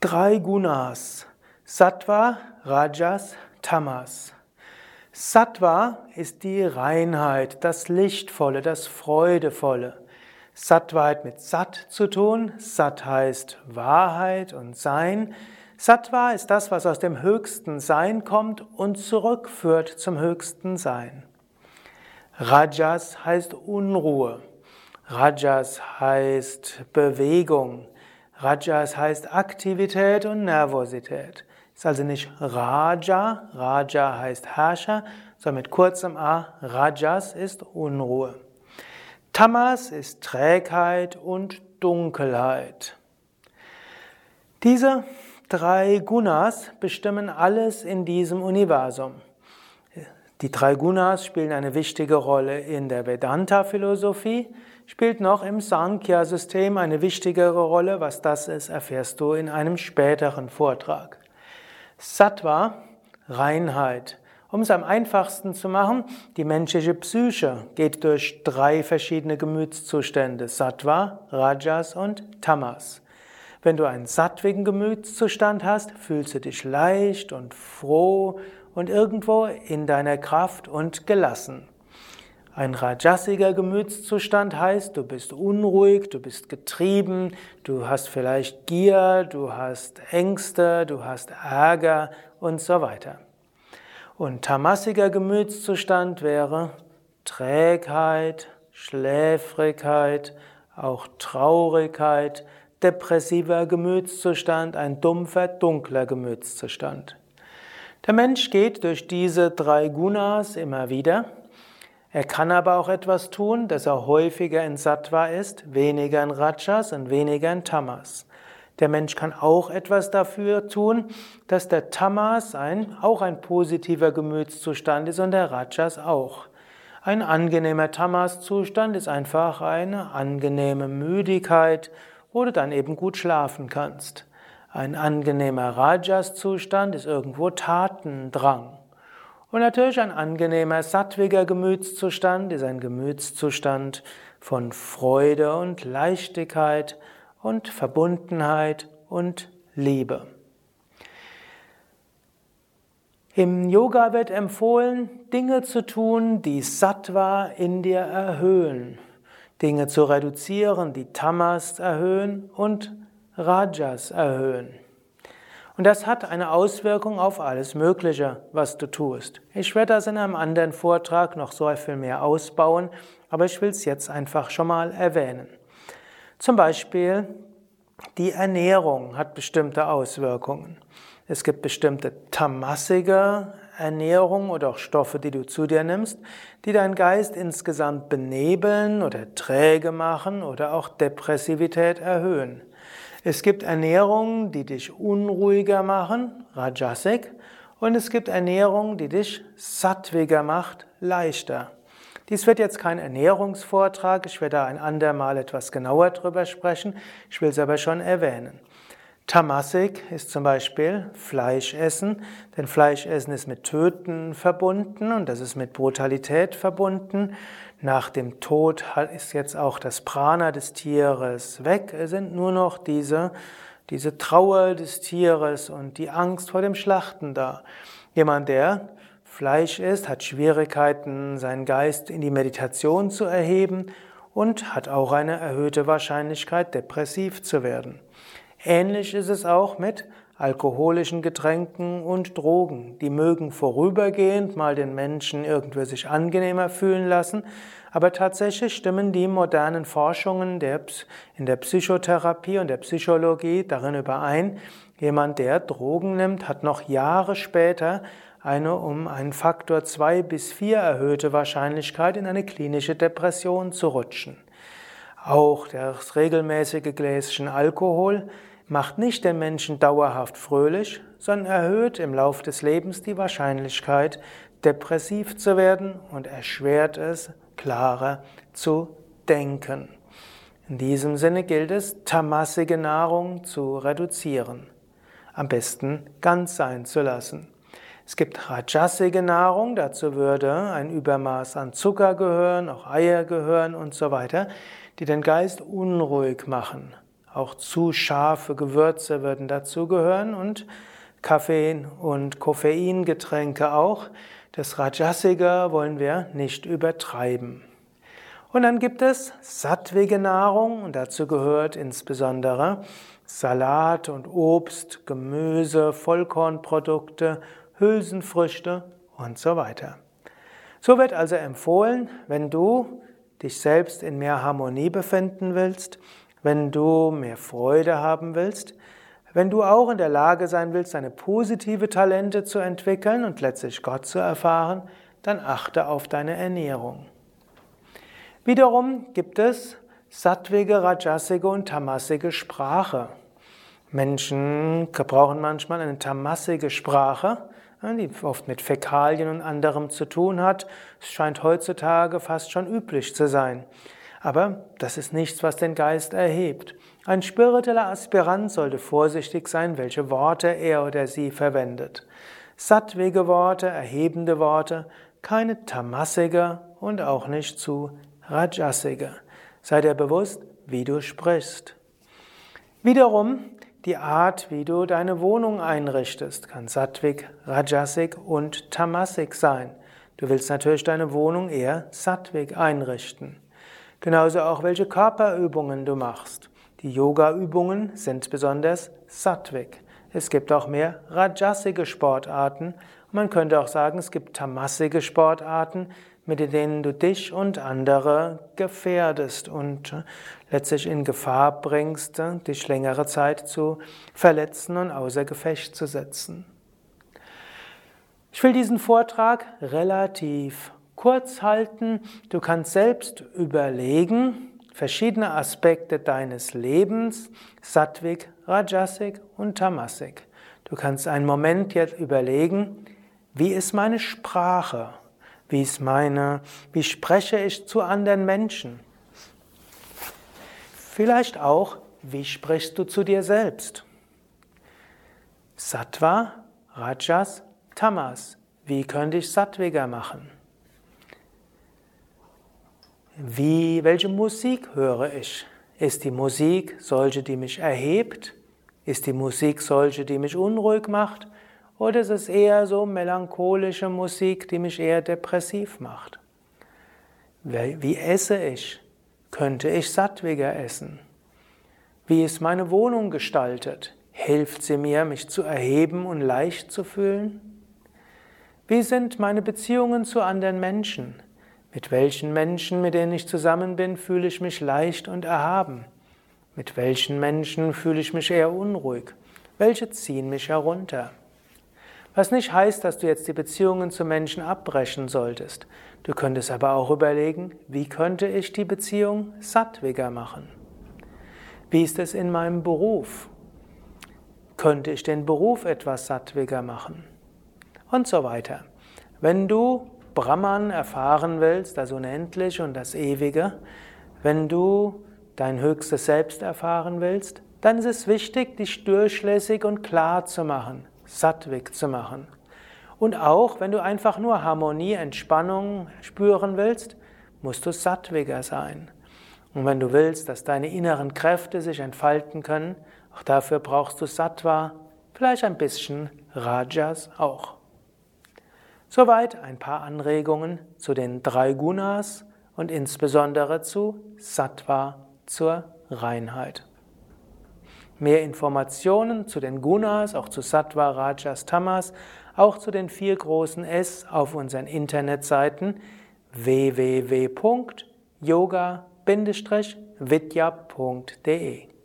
Drei Gunas. Sattva, Rajas, Tamas. Sattva ist die Reinheit, das Lichtvolle, das Freudevolle. Sattva hat mit Sat zu tun. Sat heißt Wahrheit und Sein. Sattva ist das, was aus dem höchsten Sein kommt und zurückführt zum höchsten Sein. Rajas heißt Unruhe. Rajas heißt Bewegung. Rajas heißt Aktivität und Nervosität. Ist also nicht Raja, Raja heißt Herrscher, sondern mit kurzem A, Rajas ist Unruhe. Tamas ist Trägheit und Dunkelheit. Diese drei Gunas bestimmen alles in diesem Universum. Die drei Gunas spielen eine wichtige Rolle in der Vedanta-Philosophie, spielt noch im Sankhya-System eine wichtigere Rolle. Was das ist, erfährst du in einem späteren Vortrag. Sattva, Reinheit. Um es am einfachsten zu machen, die menschliche Psyche geht durch drei verschiedene Gemütszustände, Sattva, Rajas und Tamas. Wenn du einen sattwigen Gemütszustand hast, fühlst du dich leicht und froh und irgendwo in deiner Kraft und gelassen. Ein rajasiger Gemütszustand heißt, du bist unruhig, du bist getrieben, du hast vielleicht Gier, du hast Ängste, du hast Ärger und so weiter. Und tamasiger Gemütszustand wäre Trägheit, Schläfrigkeit, auch Traurigkeit, depressiver Gemütszustand, ein dumpfer, dunkler Gemütszustand. Der Mensch geht durch diese drei Gunas immer wieder. Er kann aber auch etwas tun, dass er häufiger in Sattva ist, weniger in Rajas und weniger in Tamas. Der Mensch kann auch etwas dafür tun, dass der Tamas ein, auch ein positiver Gemütszustand ist und der Rajas auch. Ein angenehmer Tamas-Zustand ist einfach eine angenehme Müdigkeit, wo du dann eben gut schlafen kannst. Ein angenehmer Rajas-Zustand ist irgendwo Tatendrang. Und natürlich ein angenehmer sattwiger Gemütszustand ist ein Gemütszustand von Freude und Leichtigkeit und Verbundenheit und Liebe. Im Yoga wird empfohlen, Dinge zu tun, die Sattva in dir erhöhen, Dinge zu reduzieren, die Tamas erhöhen und Rajas erhöhen. Und das hat eine Auswirkung auf alles Mögliche, was du tust. Ich werde das in einem anderen Vortrag noch so viel mehr ausbauen, aber ich will es jetzt einfach schon mal erwähnen. Zum Beispiel die Ernährung hat bestimmte Auswirkungen. Es gibt bestimmte tamassige Ernährung oder auch Stoffe, die du zu dir nimmst, die deinen Geist insgesamt benebeln oder träge machen oder auch Depressivität erhöhen. Es gibt Ernährungen, die dich unruhiger machen, Rajasik, und es gibt Ernährung, die dich sattwiger macht, leichter. Dies wird jetzt kein Ernährungsvortrag, ich werde da ein andermal etwas genauer drüber sprechen, ich will es aber schon erwähnen. Tamasik ist zum Beispiel Fleischessen, denn Fleischessen ist mit Töten verbunden und das ist mit Brutalität verbunden. Nach dem Tod ist jetzt auch das Prana des Tieres weg. Es sind nur noch diese, diese Trauer des Tieres und die Angst vor dem Schlachten da. Jemand, der Fleisch isst, hat Schwierigkeiten, seinen Geist in die Meditation zu erheben und hat auch eine erhöhte Wahrscheinlichkeit, depressiv zu werden. Ähnlich ist es auch mit alkoholischen Getränken und Drogen. Die mögen vorübergehend mal den Menschen irgendwie sich angenehmer fühlen lassen, aber tatsächlich stimmen die modernen Forschungen der, in der Psychotherapie und der Psychologie darin überein, jemand, der Drogen nimmt, hat noch Jahre später eine um einen Faktor zwei bis vier erhöhte Wahrscheinlichkeit, in eine klinische Depression zu rutschen. Auch das regelmäßige Gläschen Alkohol macht nicht den Menschen dauerhaft fröhlich, sondern erhöht im Lauf des Lebens die Wahrscheinlichkeit, depressiv zu werden und erschwert es, klarer zu denken. In diesem Sinne gilt es, tamassige Nahrung zu reduzieren, am besten ganz sein zu lassen. Es gibt rajasige Nahrung, dazu würde ein Übermaß an Zucker gehören, auch Eier gehören und so weiter, die den Geist unruhig machen. Auch zu scharfe Gewürze würden dazu gehören und Kaffee und Koffeingetränke auch. Das Rajasige wollen wir nicht übertreiben. Und dann gibt es sattwige Nahrung und dazu gehört insbesondere Salat und Obst, Gemüse, Vollkornprodukte, Hülsenfrüchte und so weiter. So wird also empfohlen, wenn du dich selbst in mehr Harmonie befinden willst, wenn du mehr Freude haben willst, wenn du auch in der Lage sein willst, deine positive Talente zu entwickeln und letztlich Gott zu erfahren, dann achte auf deine Ernährung. Wiederum gibt es sattwige, rajasige und tamasige Sprache. Menschen gebrauchen manchmal eine tamasige Sprache, die oft mit Fäkalien und anderem zu tun hat. Es scheint heutzutage fast schon üblich zu sein. Aber das ist nichts, was den Geist erhebt. Ein spiritueller Aspirant sollte vorsichtig sein, welche Worte er oder sie verwendet. Sattwege Worte, erhebende Worte, keine tamassige und auch nicht zu rajasige. Sei dir bewusst, wie du sprichst. Wiederum die Art, wie du deine Wohnung einrichtest, kann Sattvik, Rajasik und Tamasik sein. Du willst natürlich deine Wohnung eher Sattvik einrichten. Genauso auch, welche Körperübungen du machst. Die Yoga-Übungen sind besonders Sattvik. Es gibt auch mehr Rajasige Sportarten. Man könnte auch sagen, es gibt Tamasige Sportarten, mit denen du dich und andere gefährdest und äh, letztlich in Gefahr bringst, äh, dich längere Zeit zu verletzen und außer Gefecht zu setzen. Ich will diesen Vortrag relativ kurz halten. Du kannst selbst überlegen, verschiedene Aspekte deines Lebens, Sattvik, Rajasik und Tamasik. Du kannst einen Moment jetzt überlegen, wie ist meine Sprache? Wie ist meine, wie spreche ich zu anderen Menschen? Vielleicht auch, wie sprichst du zu dir selbst? Sattva, Rajas, Tamas. Wie könnte ich sattwiger machen? Wie, welche Musik höre ich? Ist die Musik solche, die mich erhebt? Ist die Musik solche, die mich unruhig macht? Oder ist es eher so melancholische Musik, die mich eher depressiv macht? Wie esse ich? Könnte ich sattwiger essen? Wie ist meine Wohnung gestaltet? Hilft sie mir, mich zu erheben und leicht zu fühlen? Wie sind meine Beziehungen zu anderen Menschen? Mit welchen Menschen, mit denen ich zusammen bin, fühle ich mich leicht und erhaben? Mit welchen Menschen fühle ich mich eher unruhig? Welche ziehen mich herunter? Was nicht heißt, dass du jetzt die Beziehungen zu Menschen abbrechen solltest. Du könntest aber auch überlegen, wie könnte ich die Beziehung sattwiger machen? Wie ist es in meinem Beruf? Könnte ich den Beruf etwas sattwiger machen? Und so weiter. Wenn du Brahman erfahren willst, das Unendliche und das Ewige, wenn du dein höchstes Selbst erfahren willst, dann ist es wichtig, dich durchlässig und klar zu machen sattwig zu machen. Und auch, wenn du einfach nur Harmonie, Entspannung spüren willst, musst du sattwiger sein. Und wenn du willst, dass deine inneren Kräfte sich entfalten können, auch dafür brauchst du Sattva, vielleicht ein bisschen Rajas auch. Soweit ein paar Anregungen zu den drei Gunas und insbesondere zu Sattva zur Reinheit. Mehr Informationen zu den Gunas, auch zu Sattva, Rajas, Tamas, auch zu den vier großen S auf unseren Internetseiten www.yoga-vidya.de